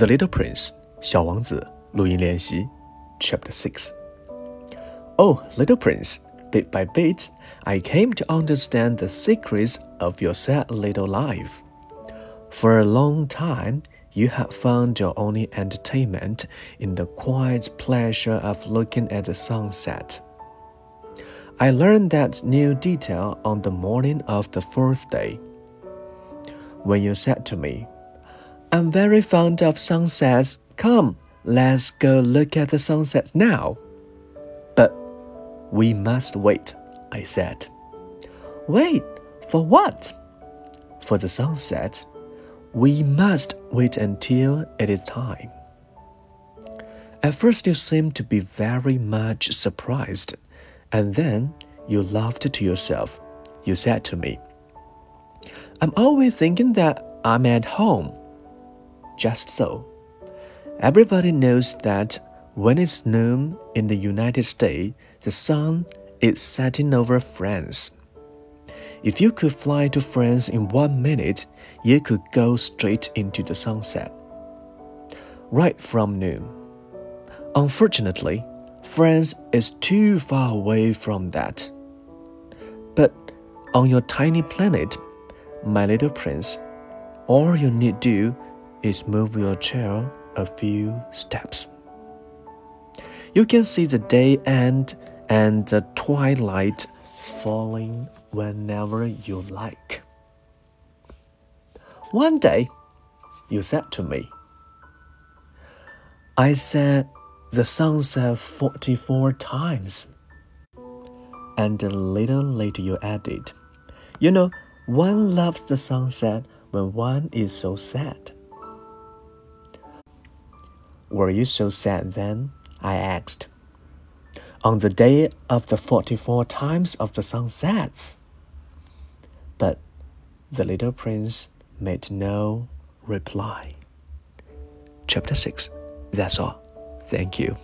The Little Prince 小王子录音练习 Chapter 6 Oh, little prince, bit by bit, I came to understand the secrets of your sad little life. For a long time, you had found your only entertainment in the quiet pleasure of looking at the sunset. I learned that new detail on the morning of the fourth day. When you said to me, I'm very fond of sunsets. Come, let's go look at the sunset now. But we must wait, I said. Wait, for what? For the sunset. We must wait until it is time. At first, you seemed to be very much surprised, and then you laughed to yourself. You said to me, I'm always thinking that I'm at home. Just so. Everybody knows that when it's noon in the United States, the sun is setting over France. If you could fly to France in one minute, you could go straight into the sunset. Right from noon. Unfortunately, France is too far away from that. But on your tiny planet, my little prince, all you need do is move your chair a few steps. You can see the day end and the twilight falling whenever you like. One day, you said to me, I said the sunset 44 times. And a little later, you added, You know, one loves the sunset when one is so sad. Were you so sad then? I asked. On the day of the 44 times of the sunsets. But the little prince made no reply. Chapter 6. That's all. Thank you.